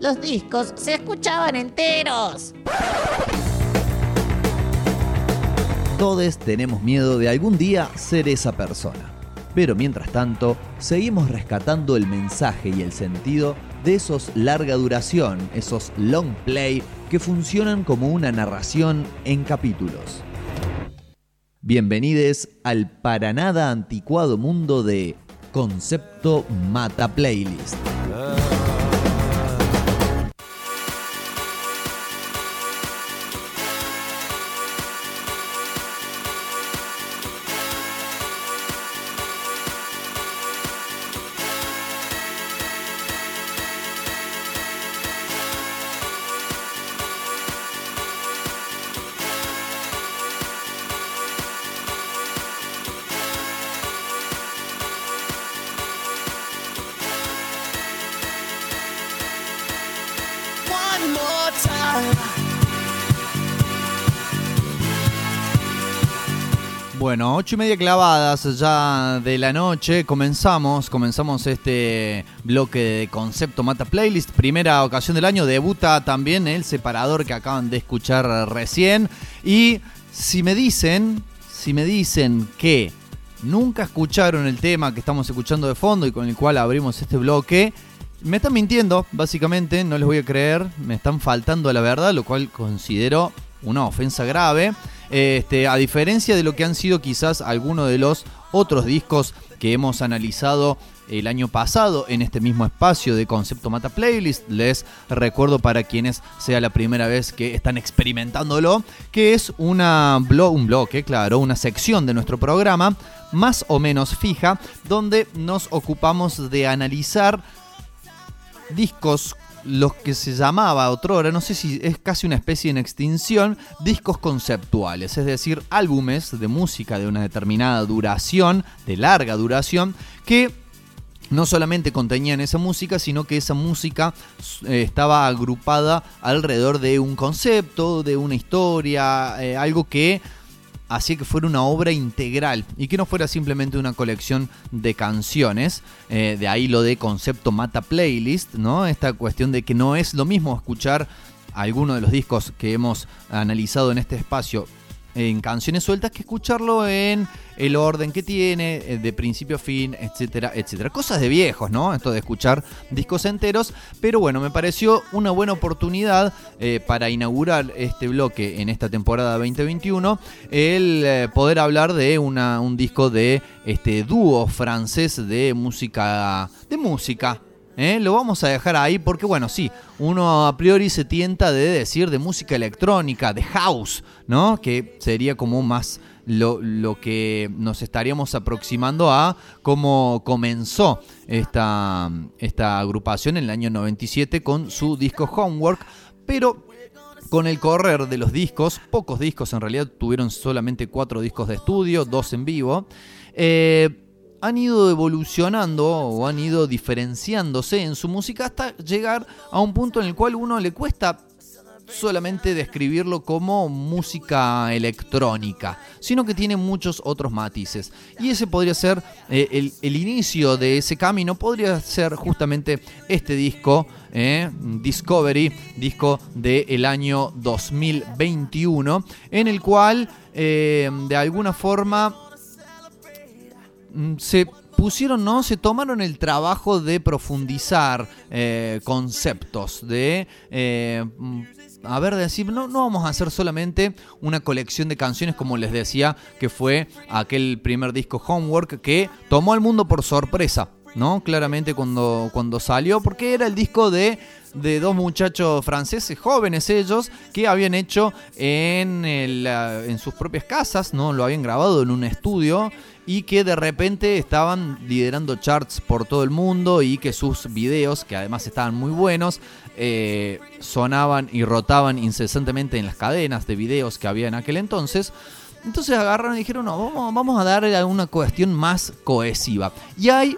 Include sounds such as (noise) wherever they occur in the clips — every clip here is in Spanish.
los discos se escuchaban enteros. Todos tenemos miedo de algún día ser esa persona. Pero mientras tanto, seguimos rescatando el mensaje y el sentido de esos larga duración, esos long play que funcionan como una narración en capítulos. Bienvenidos al para nada anticuado mundo de Concepto Mata Playlist. Bueno, ocho y media clavadas ya de la noche. Comenzamos, comenzamos este bloque de concepto Mata Playlist. Primera ocasión del año. Debuta también el separador que acaban de escuchar recién. Y si me dicen, si me dicen que nunca escucharon el tema que estamos escuchando de fondo y con el cual abrimos este bloque, me están mintiendo, básicamente, no les voy a creer, me están faltando la verdad, lo cual considero una ofensa grave. Este, a diferencia de lo que han sido quizás algunos de los otros discos que hemos analizado el año pasado en este mismo espacio de Concepto Mata Playlist. Les recuerdo para quienes sea la primera vez que están experimentándolo, que es una un bloque, claro, una sección de nuestro programa más o menos fija, donde nos ocupamos de analizar discos los que se llamaba otrora, no sé si es casi una especie en extinción, discos conceptuales, es decir, álbumes de música de una determinada duración, de larga duración, que no solamente contenían esa música, sino que esa música eh, estaba agrupada alrededor de un concepto, de una historia, eh, algo que hacía que fuera una obra integral y que no fuera simplemente una colección de canciones. Eh, de ahí lo de concepto mata playlist, ¿no? Esta cuestión de que no es lo mismo escuchar alguno de los discos que hemos analizado en este espacio en canciones sueltas que escucharlo en el orden que tiene, eh, de principio a fin, etcétera, etcétera. Cosas de viejos, ¿no? Esto de escuchar discos enteros, pero bueno, me pareció una buena oportunidad eh, para inaugurar este bloque en esta temporada 2021, el eh, poder hablar de una, un disco de este dúo francés de música, de música, ¿eh? Lo vamos a dejar ahí porque, bueno, sí, uno a priori se tienta de decir de música electrónica, de house, ¿no? Que sería como más lo, que nos estaríamos aproximando a cómo comenzó esta, esta agrupación en el año 97 con su disco Homework, pero con el correr de los discos, pocos discos en realidad, tuvieron solamente cuatro discos de estudio, dos en vivo. Eh, han ido evolucionando o han ido diferenciándose en su música hasta llegar a un punto en el cual uno le cuesta solamente describirlo como música electrónica, sino que tiene muchos otros matices. Y ese podría ser eh, el, inicio de ese camino, podría ser justamente este disco, eh, Discovery, disco del año 2021, en el cual eh, de alguna forma se pusieron, ¿no? Se tomaron el trabajo de profundizar eh, conceptos, de... Eh, mm, a ver, decir, no, no vamos a hacer solamente una colección de canciones como les decía que fue aquel primer disco Homework que tomó al mundo por sorpresa, ¿no? Claramente cuando, cuando salió, porque era el disco de, de dos muchachos franceses, jóvenes ellos, que habían hecho en, en sus propias casas, ¿no? Lo habían grabado en un estudio y que de repente estaban liderando charts por todo el mundo y que sus videos, que además estaban muy buenos, eh, sonaban y rotaban incesantemente en las cadenas de videos que había en aquel entonces. Entonces agarraron y dijeron, no, vamos, a darle una cuestión más cohesiva. Y hay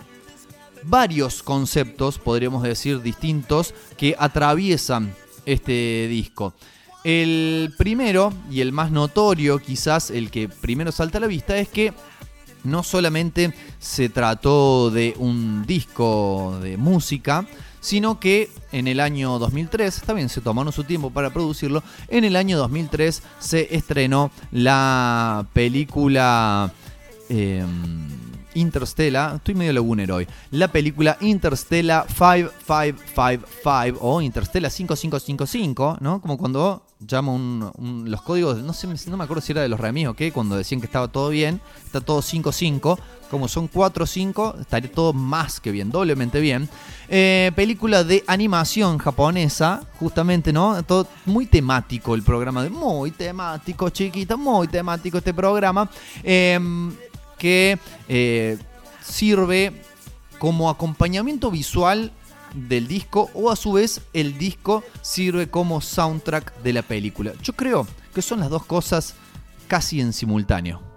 varios conceptos, podríamos decir, distintos que atraviesan este disco. El primero y el más notorio, quizás el que primero salta a la vista, es que no solamente se trató de un disco de música, sino que en el año 2003, también se tomaron su tiempo para producirlo, en el año 2003 se estrenó la película... Em, Interstellar, estoy medio lagunero hoy, la película Interstellar 5555 o Interstellar 5555, ¿no? Como cuando llamo los códigos, no sé, no me acuerdo si era de los remis o qué, cuando decían que estaba todo bien, está todo 55, como son 4 5, estaría todo más que bien, doblemente bien. Eh, película de animación japonesa, justamente, ¿no? Todo muy temático el programa, muy temático, chiquito, muy temático este programa. Eh, que eh, sirve como acompañamiento visual del disco o a su vez el disco sirve como soundtrack de la película. Yo creo que son las dos cosas casi en simultáneo.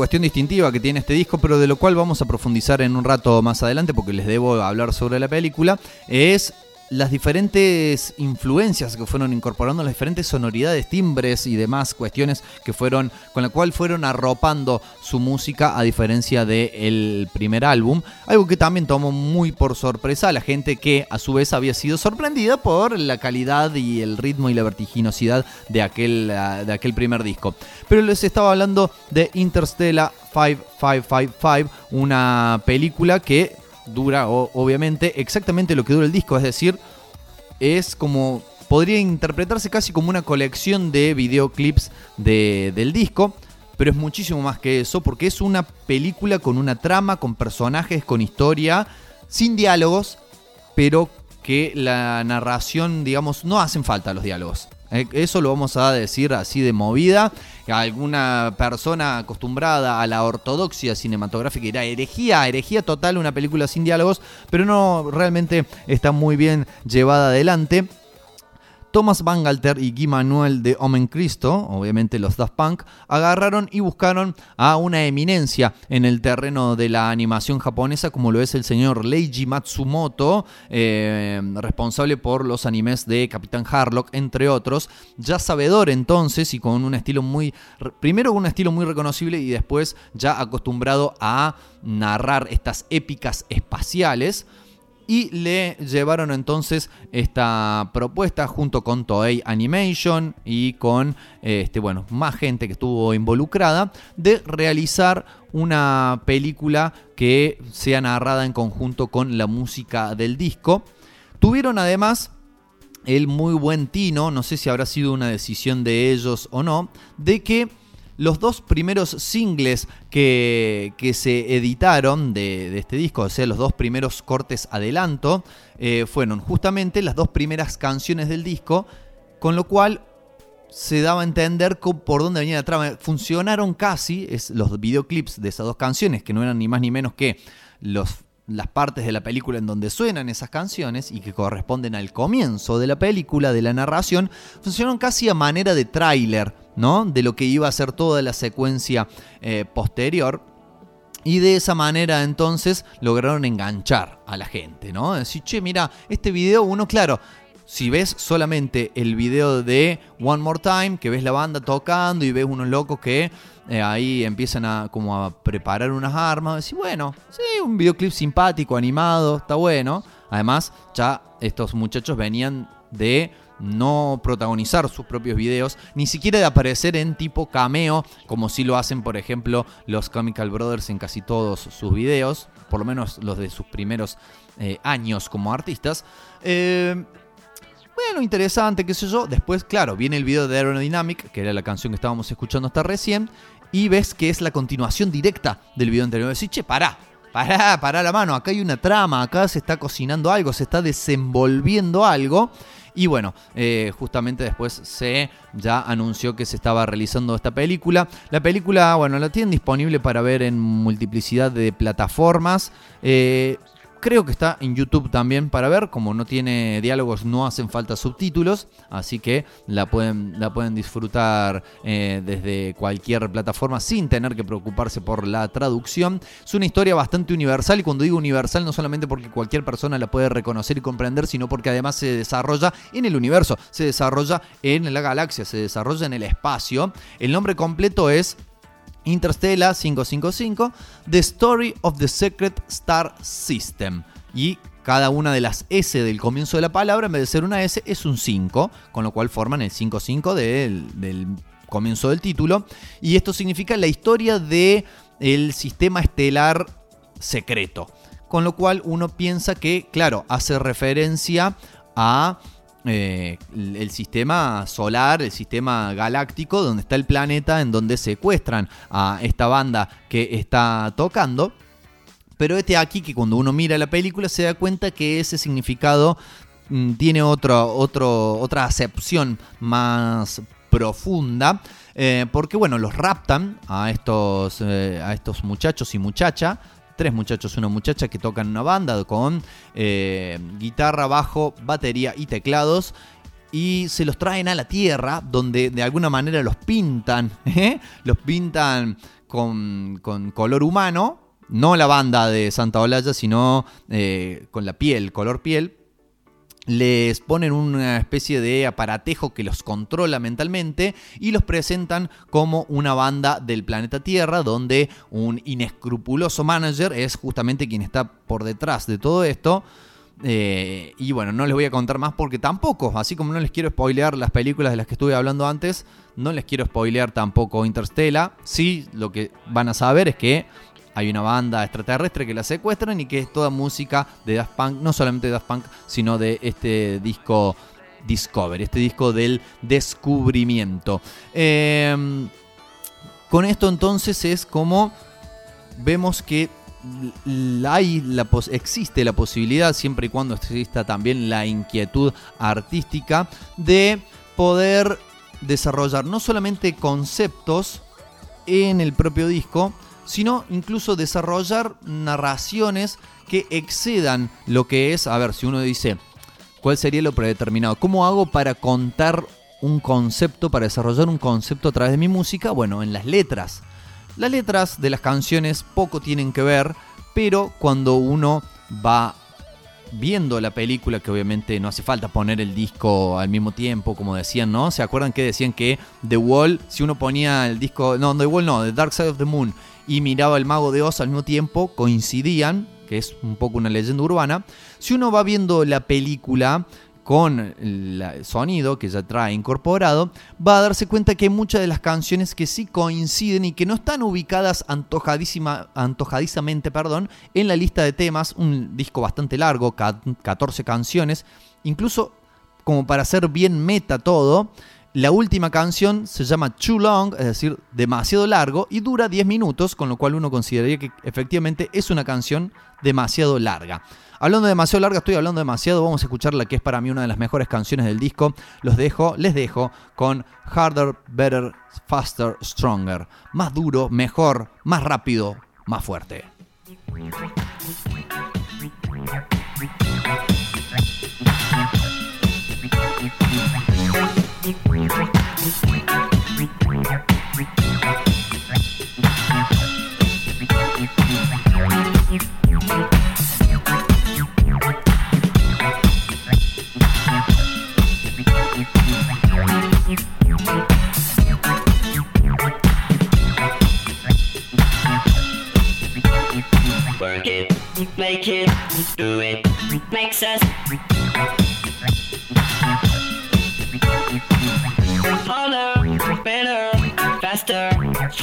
Cuestión distintiva que tiene este disco, pero de lo cual vamos a profundizar en un rato más adelante porque les debo hablar sobre la película, es las diferentes influencias que fueron incorporando, las diferentes sonoridades, timbres y demás cuestiones que fueron, con la cual fueron arropando su música a diferencia del primer álbum. Algo que también tomó muy por sorpresa a la gente que a su vez había sido sorprendida por la calidad y el ritmo y la vertiginosidad de aquel, ah, de aquel primer disco. Pero les estaba hablando de Interstellar 5555, una película que dura obviamente exactamente lo que dura el disco, es decir, es como podría interpretarse casi como una colección de videoclips del disco, pero es muchísimo más que eso porque es una película con una trama, con personajes, con historia, sin diálogos, pero que la narración, digamos, no hacen falta los diálogos. Eh, eso lo vamos a decir así de movida. Alguna persona acostumbrada a la ortodoxia cinematográfica dirá herejía, herejía total, una película sin diálogos, pero no, realmente está muy bien llevada adelante. Thomas Bangalter y Guy Manuel de Omen Cristo, obviamente los Daft Punk, agarraron y buscaron a una eminencia en el terreno de la animación japonesa, como lo es el señor Leiji Matsumoto, eh, responsable por los animes de Capitán Harlock, entre otros. Ya sabedor entonces y con un estilo muy. Primero un estilo muy reconocible y después ya acostumbrado a narrar estas épicas espaciales y le llevaron entonces esta propuesta junto con Toei Animation y con este, bueno, más gente que estuvo involucrada de realizar una película que sea narrada en conjunto con la música del disco. Tuvieron además el muy buen tino, no sé si habrá sido una decisión de ellos o no, de que los dos primeros singles que, se editaron de, este disco, o sea, los dos primeros cortes adelanto, eh, fueron justamente las dos primeras canciones del disco, con lo cual se daba a entender por dónde venía la trama. Funcionaron casi es, los videoclips de esas dos canciones, que no eran ni más ni menos que los las partes de la película en donde suenan esas canciones y que corresponden al comienzo de la película, de la narración, funcionaron casi a manera de tráiler, ¿no? De lo que iba a ser toda la secuencia eh, posterior. Y de esa manera entonces lograron enganchar a la gente, ¿no? Decir, che, mira, este video, uno, claro, si ves solamente el video de One More Time, que ves la banda tocando y ves unos locos que eh, ahí empiezan a como a preparar unas armas, decís, bueno, sí, un videoclip simpático, animado, está bueno. Además, ya estos muchachos venían de no protagonizar sus propios videos, ni siquiera de aparecer en tipo cameo, como si lo hacen, por ejemplo, los Comical Brothers en casi todos sus videos, por lo menos los de sus primeros eh, años como artistas. Eh, bueno, interesante, qué sé yo. Después, claro, viene el video de Aerodynamic, que era la canción que estábamos escuchando hasta recién, y ves que es la continuación directa del video anterior. Decís, che, pará, pará, pará la mano, acá hay una trama, acá se está cocinando algo, se está desenvolviendo algo. Y bueno, eh, justamente después se ya anunció que se estaba realizando esta película. La película, bueno, la tienen disponible para ver en multiplicidad de plataformas. Eh, Creo que está en YouTube también para ver, como no tiene diálogos no hacen falta subtítulos, así que la pueden, la pueden disfrutar eh, desde cualquier plataforma sin tener que preocuparse por la traducción. Es una historia bastante universal y cuando digo universal no solamente porque cualquier persona la puede reconocer y comprender, sino porque además se desarrolla en el universo, se desarrolla en la galaxia, se desarrolla en el espacio. El nombre completo es Interstellar 555, The Story of the Secret Star System. Y cada una de las S del comienzo de la palabra, en vez de ser una S, es un 5, con lo cual forman el 55 del, comienzo del título. Y esto significa la historia del el sistema estelar secreto. Con lo cual uno piensa que, claro, hace referencia a eh, el sistema solar, el sistema galáctico, donde está el planeta, en donde secuestran a esta banda que está tocando. Pero este aquí que cuando uno mira la película se da cuenta que ese significado mm, tiene otro, otro, otra acepción más profunda. Eh, porque bueno, los raptan a estos, eh, a estos muchachos y muchacha tres muchachos, una muchacha que tocan una banda con eh, guitarra, bajo, batería y teclados y se los traen a la tierra, donde de alguna manera los pintan, (laughs) ¿eh? los pintan con, color humano, no la banda de Santa Olalla, sino eh, con la piel, color piel, les ponen una especie de aparatejo que los controla mentalmente y los presentan como una banda del planeta Tierra donde un inescrupuloso manager es justamente quien está por detrás de todo esto. Eh, y bueno, no les voy a contar más porque tampoco, así como no les quiero spoilear las películas de las que estuve hablando antes, no les quiero spoilear tampoco Interstellar. Sí, lo que van a saber es que hay una banda extraterrestre que la secuestran y que es toda música de Daft Punk, no solamente de Daft Punk, sino de este disco Discover, este disco del descubrimiento. Em, con esto entonces es como vemos que hay existe la posibilidad, siempre y cuando exista también la inquietud artística, de poder desarrollar no solamente conceptos en el propio disco, sino incluso desarrollar narraciones que excedan lo que es, a ver, si uno dice, ¿cuál sería lo predeterminado? ¿Cómo hago para contar un concepto, para desarrollar un concepto a través de mi música? Bueno, en las letras. Las letras de las canciones poco tienen que ver, pero cuando uno va viendo la película, que obviamente no hace falta poner el disco al mismo tiempo, como decían, ¿no? ¿Se acuerdan que decían que The Wall, si uno ponía el disco, no, The Wall no, The Dark Side of the Moon, y miraba el mago de Oz al mismo tiempo, coincidían, que es un poco una leyenda urbana. Si uno va viendo la película con el sonido que ya trae incorporado, va a darse cuenta que hay muchas de las canciones que sí coinciden y que no están ubicadas antojadísima, antojadizamente perdón, en la lista de temas, un disco bastante largo, 14 canciones, incluso como para hacer bien meta todo, la última canción se llama Too Long, es decir, demasiado largo, y dura 10 minutos, con lo cual uno consideraría que efectivamente es una canción demasiado larga. Hablando de demasiado larga, estoy hablando demasiado, vamos a escuchar la que es para mí una de las mejores canciones del disco. Los dejo, les dejo con Harder, Better, Faster, Stronger. Más duro, mejor, más rápido, más fuerte.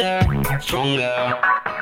faster, stronger.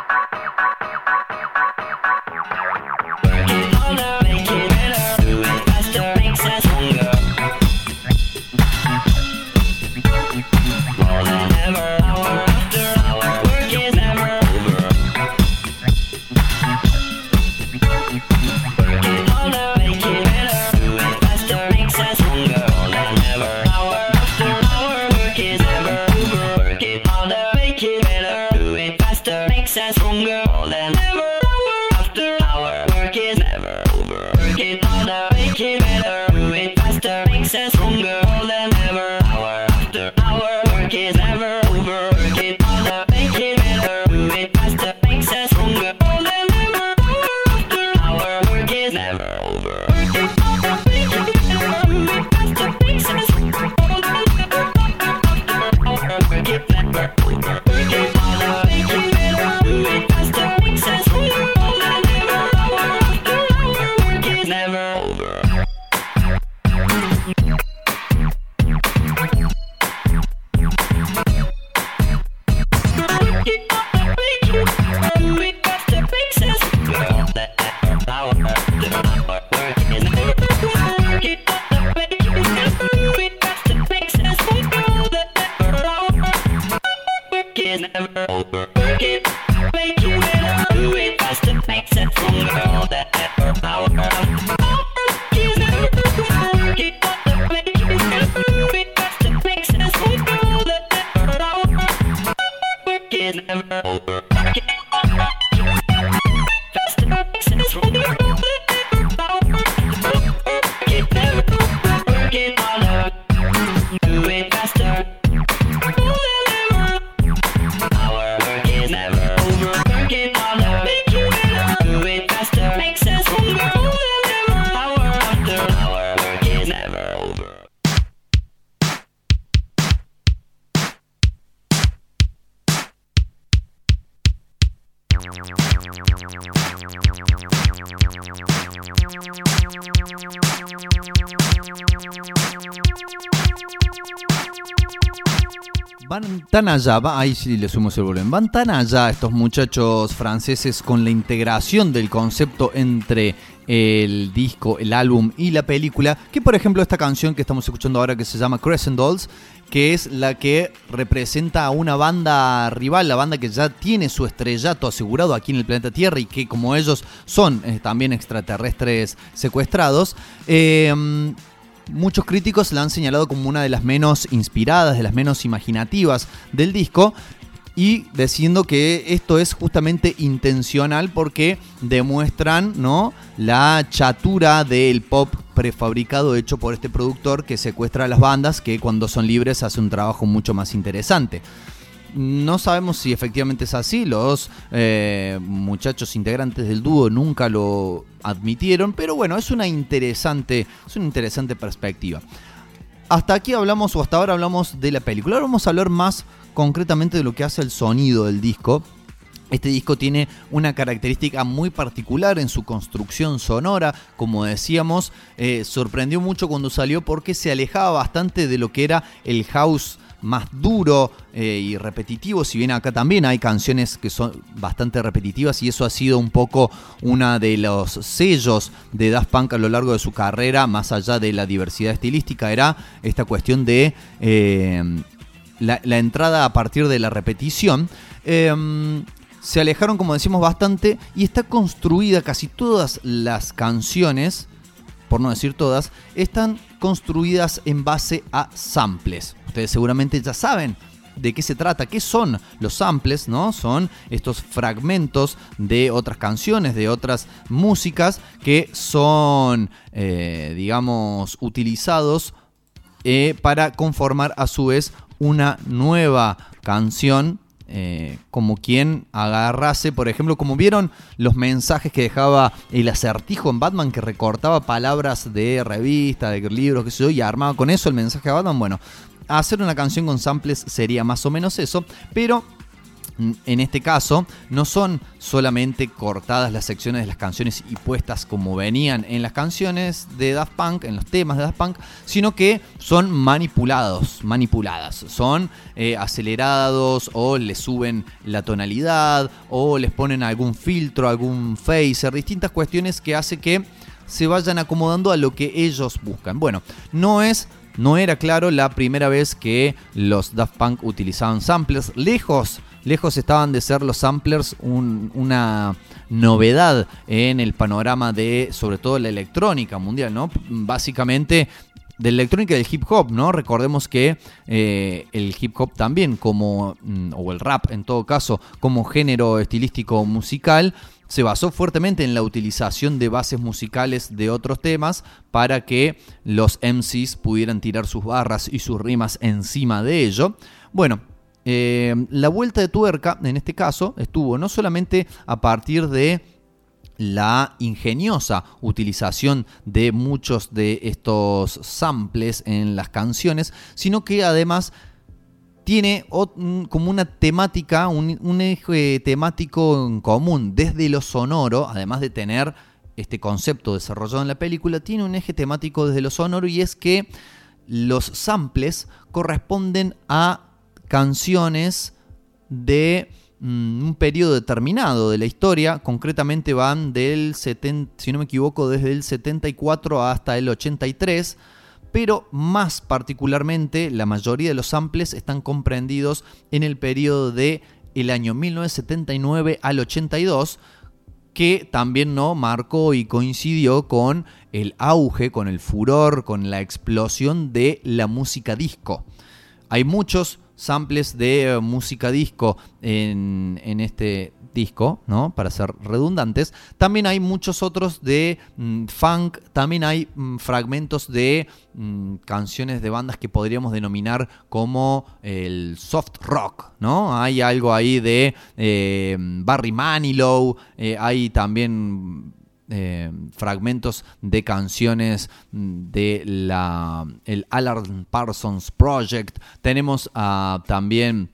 Tan allá, va- ahí sí le sumo el volumen, van tan allá estos muchachos franceses con la integración del concepto entre el disco, el álbum y la película, que por ejemplo esta canción que estamos escuchando ahora que se llama Crescent Dolls, que es la que representa a una banda rival, la banda que ya tiene su estrellato asegurado aquí en el planeta Tierra y que como ellos son eh, también extraterrestres secuestrados, eh, Muchos críticos la han señalado como una de las menos inspiradas, de las menos imaginativas del disco. Y diciendo que esto es justamente intencional porque demuestran ¿no? la chatura del pop prefabricado hecho por este productor que secuestra a las bandas que cuando son libres hace un trabajo mucho más interesante. No sabemos si efectivamente es así, los eh, muchachos integrantes del dúo nunca lo admitieron, pero bueno, es una interesante, es una interesante perspectiva. Hasta aquí hablamos, o hasta ahora hablamos de la película. Ahora vamos a hablar más concretamente de lo que hace el sonido del disco. Este disco tiene una característica muy particular en su construcción sonora, como decíamos, eh, sorprendió mucho cuando salió porque se alejaba bastante de lo que era el house más duro eh, y repetitivo, si bien acá también hay canciones que son bastante repetitivas y eso ha sido un poco uno de los sellos de Daft Punk a lo largo de su carrera, más allá de la diversidad estilística, era esta cuestión de eh, la, entrada a partir de la repetición. Eh, se alejaron, como decimos, bastante y está construida casi todas las canciones, por no decir todas, están construidas en base a samples. Seguramente ya saben de qué se trata, qué son los samples, ¿no? Son estos fragmentos de otras canciones, de otras músicas que son, eh, digamos, utilizados eh, para conformar a su vez una nueva canción. eh, como quien agarrase, por ejemplo, como vieron los mensajes que dejaba el acertijo en Batman, que recortaba palabras de revista, de libros, qué sé yo, y armaba con eso el mensaje a Batman. Bueno, hacer una canción con samples sería más o menos eso, pero en este caso no son solamente cortadas las secciones de las canciones y puestas como venían en las canciones de Daft Punk, en los temas de Daft Punk, sino que son manipulados, manipuladas, son eh, acelerados o le suben la tonalidad o les ponen algún filtro, algún phaser, distintas cuestiones que hace que se vayan acomodando a lo que ellos buscan. Bueno, no es no era claro la primera vez que los Daft Punk utilizaban samplers. Lejos, lejos estaban de ser los samplers un- una novedad en el panorama de, sobre todo, la electrónica mundial, ¿no? Básicamente de la electrónica y del hip hop, ¿no? Recordemos que eh, el hip hop también como, mm, o el rap en todo caso, como género estilístico musical, se basó fuertemente en la utilización de bases musicales de otros temas para que los MCs pudieran tirar sus barras y sus rimas encima de ello. Bueno, eh, la vuelta de tuerca en este caso estuvo no solamente a partir de la ingeniosa utilización de muchos de estos samples en las canciones, sino que además tiene como una temática, un, un eje temático en común, desde lo sonoro, además de tener este concepto desarrollado en la película, tiene un eje temático desde lo sonoro y es que los samples corresponden a canciones de mm, un periodo determinado de la historia, concretamente van del 70, si no me equivoco, desde el 74 hasta el 83, pero más particularmente la mayoría de los samples están comprendidos en el periodo de el año 1979 al 82, que también no marcó y coincidió con el auge, con el furor, con la explosión de la música disco. Hay muchos samples de eh, música disco en, en este disco, ¿no? Para ser redundantes. También hay muchos otros de mm, funk, también hay mm, fragmentos de mm, canciones de bandas que podríamos denominar como el soft rock, ¿no? Hay algo ahí de eh, Barry Manilow, eh, hay también eh, fragmentos de canciones de la el Alan Parsons Project. Tenemos ah, también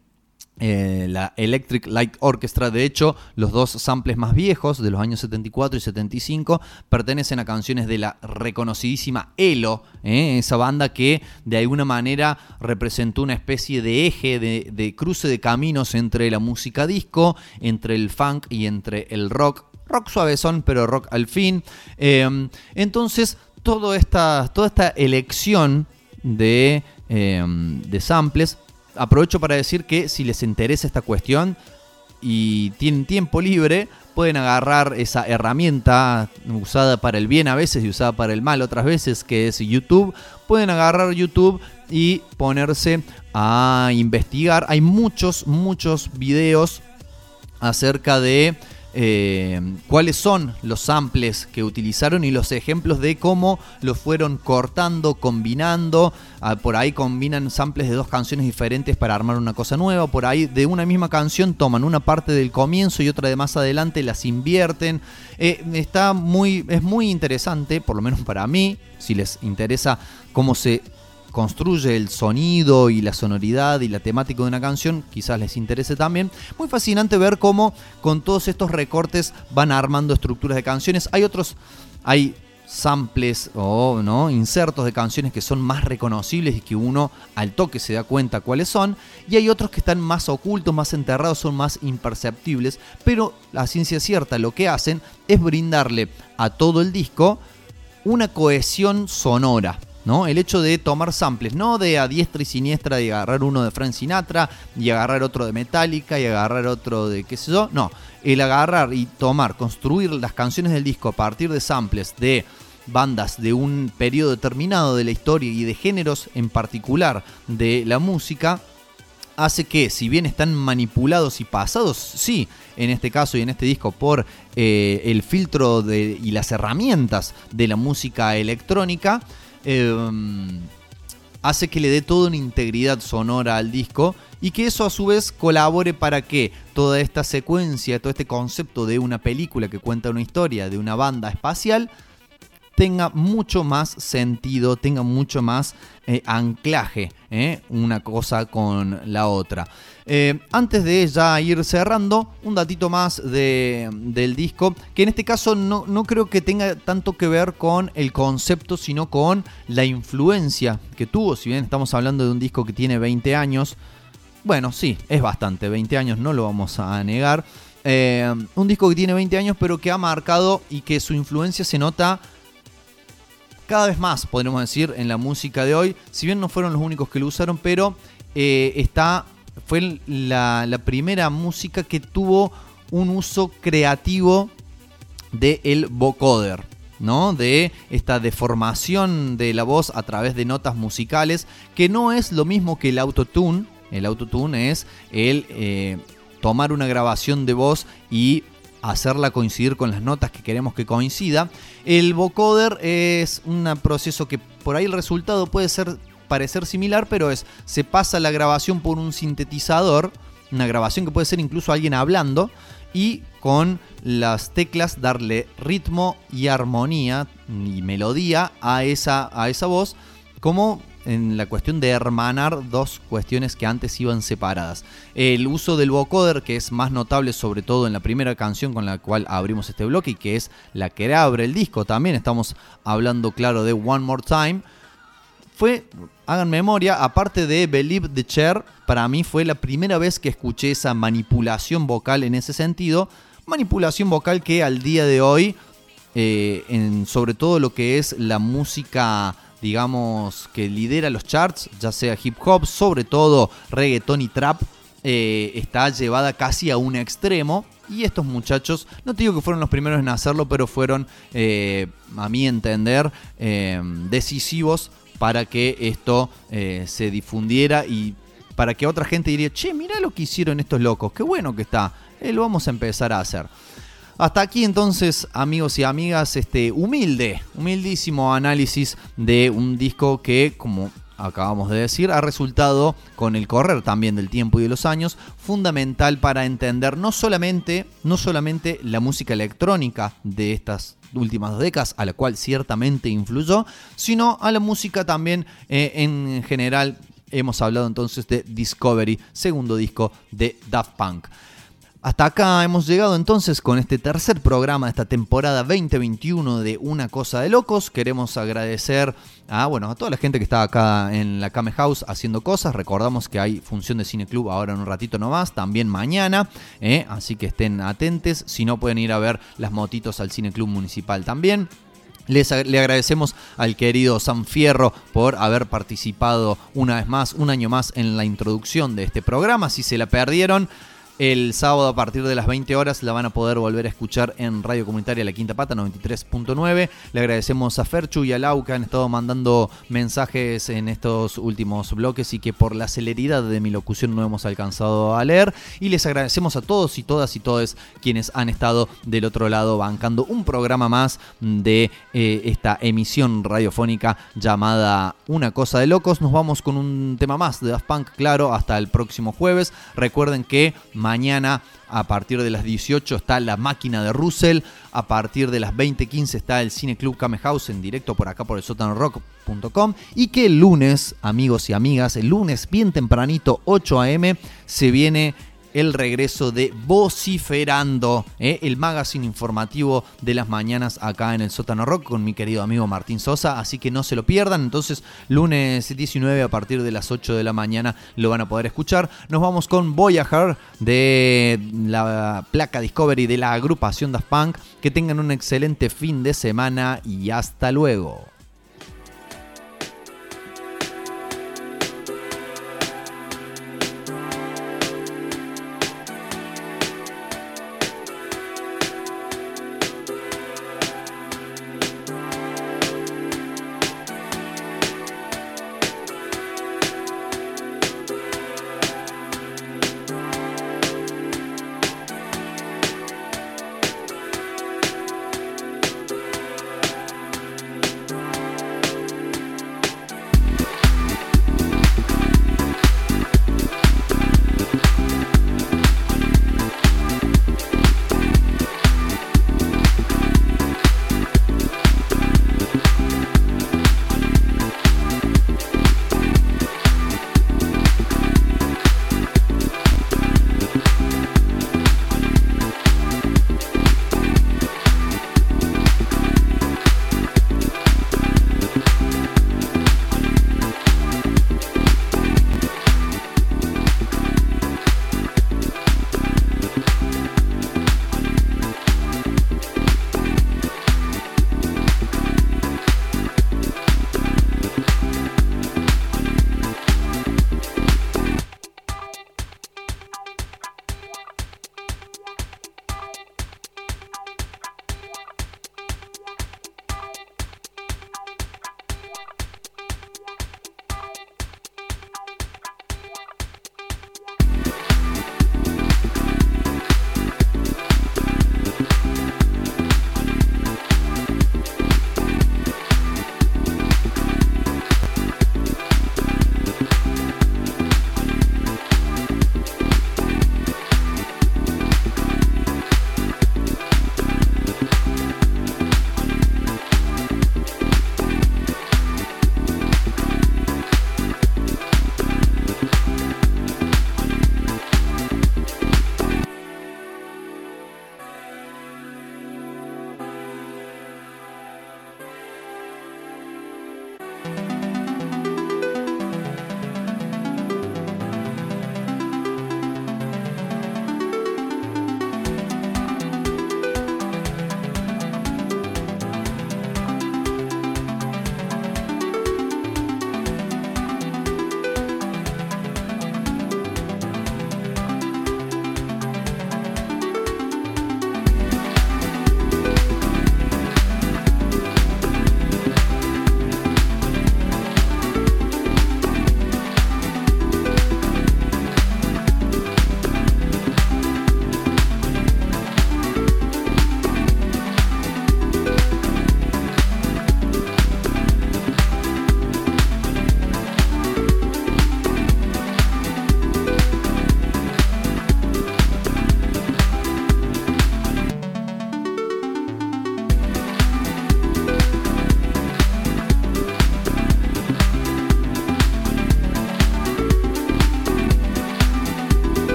eh, la Electric Light Orchestra. De hecho, los dos samples más viejos de los años 74 y 75 pertenecen a canciones de la reconocidísima ELO, ¿eh? esa banda que de alguna manera representó una especie de eje, de cruce de caminos entre la música disco, entre el funk y entre el rock rock suavezón, pero rock al fin. Eh, entonces, todo esta, toda esta elección de, eh, de samples, aprovecho para decir que si les interesa esta cuestión y tienen tiempo libre, pueden agarrar esa herramienta usada para el bien a veces y usada para el mal otras veces, que es YouTube. Pueden agarrar YouTube y ponerse a investigar. Hay muchos, muchos videos acerca de eh, cuáles son los samples que utilizaron y los ejemplos de cómo los fueron cortando, combinando. Ah, por ahí combinan samples de dos canciones diferentes para armar una cosa nueva. Por ahí de una misma canción toman una parte del comienzo y otra de más adelante, las invierten. Eh, está muy, es muy interesante, por lo menos para mí, si les interesa cómo se construye el sonido y la sonoridad y la temática de una canción, quizás les interese también. Muy fascinante ver cómo con todos estos recortes van armando estructuras de canciones. Hay otros, hay samples o no insertos de canciones que son más reconocibles y que uno al toque se da cuenta cuáles son y hay otros que están más ocultos, más enterrados, son más imperceptibles, pero la ciencia cierta lo que hacen es brindarle a todo el disco una cohesión sonora. ¿No? El hecho de tomar samples, no de a diestra y siniestra de agarrar uno de Frank Sinatra y agarrar otro de Metallica y agarrar otro de qué sé yo, no, el agarrar y tomar, construir las canciones del disco a partir de samples de bandas de un periodo determinado de la historia y de géneros en particular de la música, hace que, si bien están manipulados y pasados, sí, en este caso y en este disco, por eh, el filtro de, y las herramientas de la música electrónica, eh, hace que le dé toda una integridad sonora al disco y que eso a su vez colabore para que toda esta secuencia, todo este concepto de una película que cuenta una historia de una banda espacial, tenga mucho más sentido, tenga mucho más eh, anclaje eh, una cosa con la otra. Eh, antes de ya ir cerrando, un datito más de- del disco, que en este caso no, no creo que tenga tanto que ver con el concepto, sino con la influencia que tuvo, si bien estamos hablando de un disco que tiene 20 años, bueno, sí, es bastante, 20 años, no lo vamos a negar. Un disco que tiene 20 años, pero que ha marcado y que su influencia se nota cada vez más, podríamos decir, en la música de hoy. Si bien no fueron los únicos que lo usaron, pero eh, está, fue la, primera música que tuvo un uso creativo del vocoder, ¿no? De esta deformación de la voz a través de notas musicales, que no es lo mismo que el autotune. El autotune es el eh, tomar una grabación de voz y hacerla coincidir con las notas que queremos que coincida. El vocoder es un proceso que por ahí el resultado puede ser parecer similar, pero es se pasa la grabación por un sintetizador, una grabación que puede ser incluso alguien hablando y con las teclas darle ritmo y armonía y melodía a esa, a esa voz como en la cuestión de hermanar dos cuestiones que antes iban separadas. El uso del vocoder, que es más notable sobre todo en la primera canción con la cual abrimos este bloque y que es la que abre el disco, también estamos hablando claro de One More Time, fue, hagan memoria, aparte de Believe the Chair, para mí fue la primera vez que escuché esa manipulación vocal en ese sentido. Manipulación vocal que al día de hoy, eh, en sobre todo lo que es la música, digamos, que lidera los charts, ya sea hip hop, sobre todo reggaeton y trap, eh, está llevada casi a un extremo. Y estos muchachos, no te digo que fueron los primeros en hacerlo, pero fueron, eh, a mi entender, eh, decisivos para que esto se difundiera y para que otra gente diría, che, mira lo que hicieron estos locos, qué bueno que está, lo vamos a empezar a hacer. Hasta aquí entonces, amigos y amigas, este humilde, humildísimo análisis de un disco que, como acabamos de decir, ha resultado, con el correr también del tiempo y de los años, fundamental para entender no solamente, no solamente la música electrónica de estas últimas décadas, a la cual ciertamente influyó, sino a la música también eh, en general. Hemos hablado entonces de Discovery, segundo disco de Daft Punk. Hasta acá hemos llegado entonces con este tercer programa de esta temporada 2021 de Una Cosa de Locos. Queremos agradecer a, bueno, a toda la gente que está acá en la Came House haciendo cosas. Recordamos que hay función de Cine Club ahora en un ratito nomás, también mañana. ¿eh? Así que estén atentes. Si no, pueden ir a ver las motitos al Cine Club Municipal también. Les, le agradecemos al querido San Fierro por haber participado una vez más, un año más en la introducción de este programa. Si se la perdieron, el sábado a partir de las 20 horas la van a poder volver a escuchar en Radio Comunitaria La Quinta Pata 93.9. Le agradecemos a Ferchu y a Lau que han estado mandando mensajes en estos últimos bloques y que por la celeridad de mi locución no hemos alcanzado a leer. Y les agradecemos a todos y todas y todos quienes han estado del otro lado bancando un programa más de eh, esta emisión radiofónica llamada Una Cosa de Locos. Nos vamos con un tema más de Daft Punk, claro, hasta el próximo jueves. Recuerden que mañana a partir de las 18 está la máquina de Russell. A partir de las 20.15 está el Cine Club Kame House en directo por acá por el sótanorock.com. Y que el lunes, amigos y amigas, el lunes bien tempranito, 8 a.m., se viene el regreso de Vociferando, ¿eh? el magazine informativo de las mañanas acá en el sótano rock con mi querido amigo Martín Sosa, así que no se lo pierdan, entonces lunes 19 a partir de las 8 de la mañana lo van a poder escuchar. Nos vamos con Voyager de la placa Discovery de la agrupación Daft Punk, que tengan un excelente fin de semana y hasta luego.